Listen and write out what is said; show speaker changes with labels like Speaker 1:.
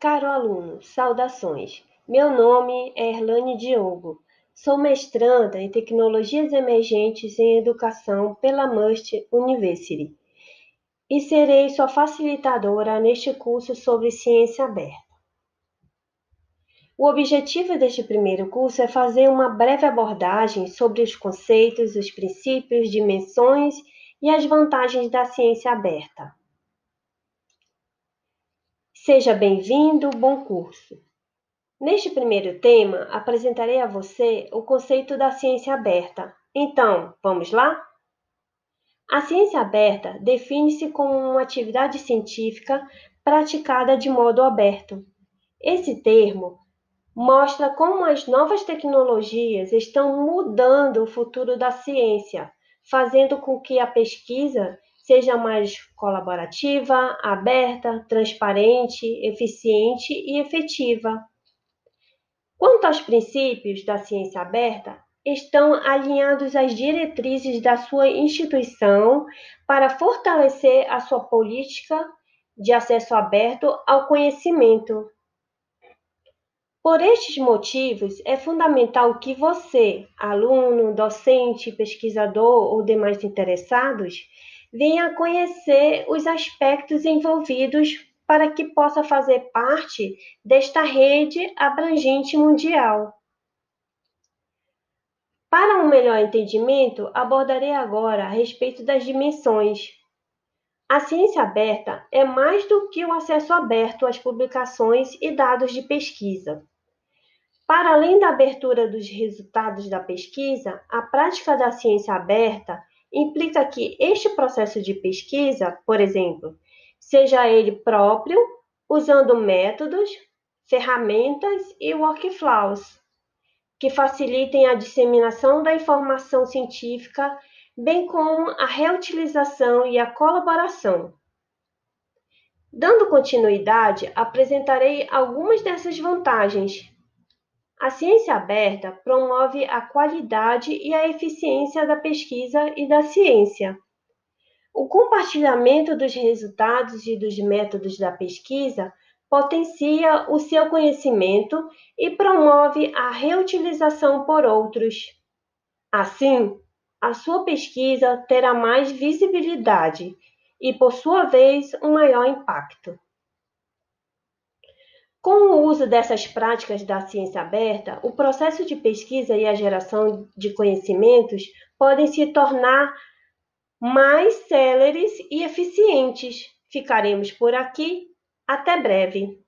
Speaker 1: caro aluno, saudações. Meu nome é Erlane Diogo. Sou mestranda em Tecnologias Emergentes em Educação pela Must University e serei sua facilitadora neste curso sobre ciência aberta. O objetivo deste primeiro curso é fazer uma breve abordagem sobre os conceitos, os princípios, dimensões e as vantagens da ciência aberta. Seja bem-vindo, bom curso! Neste primeiro tema, apresentarei a você o conceito da ciência aberta. Então, vamos lá? A ciência aberta define-se como uma atividade científica praticada de modo aberto. Esse termo mostra como as novas tecnologias estão mudando o futuro da ciência, fazendo com que a pesquisa seja mais colaborativa, aberta, transparente, eficiente e efetiva. Quanto aos princípios da ciência aberta, estão alinhados às diretrizes da sua instituição para fortalecer a sua política de acesso aberto ao conhecimento. Por estes motivos, é fundamental que você, aluno, docente, pesquisador ou demais interessados, venha conhecer os aspectos envolvidos para que possa fazer parte desta rede abrangente mundial. Para um melhor entendimento, abordarei agora a respeito das dimensões. A ciência aberta é mais do que o acesso aberto às publicações e dados de pesquisa. Para além da abertura dos resultados da pesquisa, a prática da ciência aberta implica que este processo de pesquisa, por exemplo, seja ele próprio, usando métodos, ferramentas e workflows que facilitem a disseminação da informação científica, bem como a reutilização e a colaboração. Dando continuidade, apresentarei algumas dessas vantagens a ciência aberta promove a qualidade e a eficiência da pesquisa e da ciência. O compartilhamento dos resultados e dos métodos da pesquisa potencia o seu conhecimento e promove a reutilização por outros. Assim, a sua pesquisa terá mais visibilidade e, por sua vez, um maior impacto. Com o uso dessas práticas da ciência aberta, o processo de pesquisa e a geração de conhecimentos podem se tornar mais céleres e eficientes. Ficaremos por aqui. Até breve!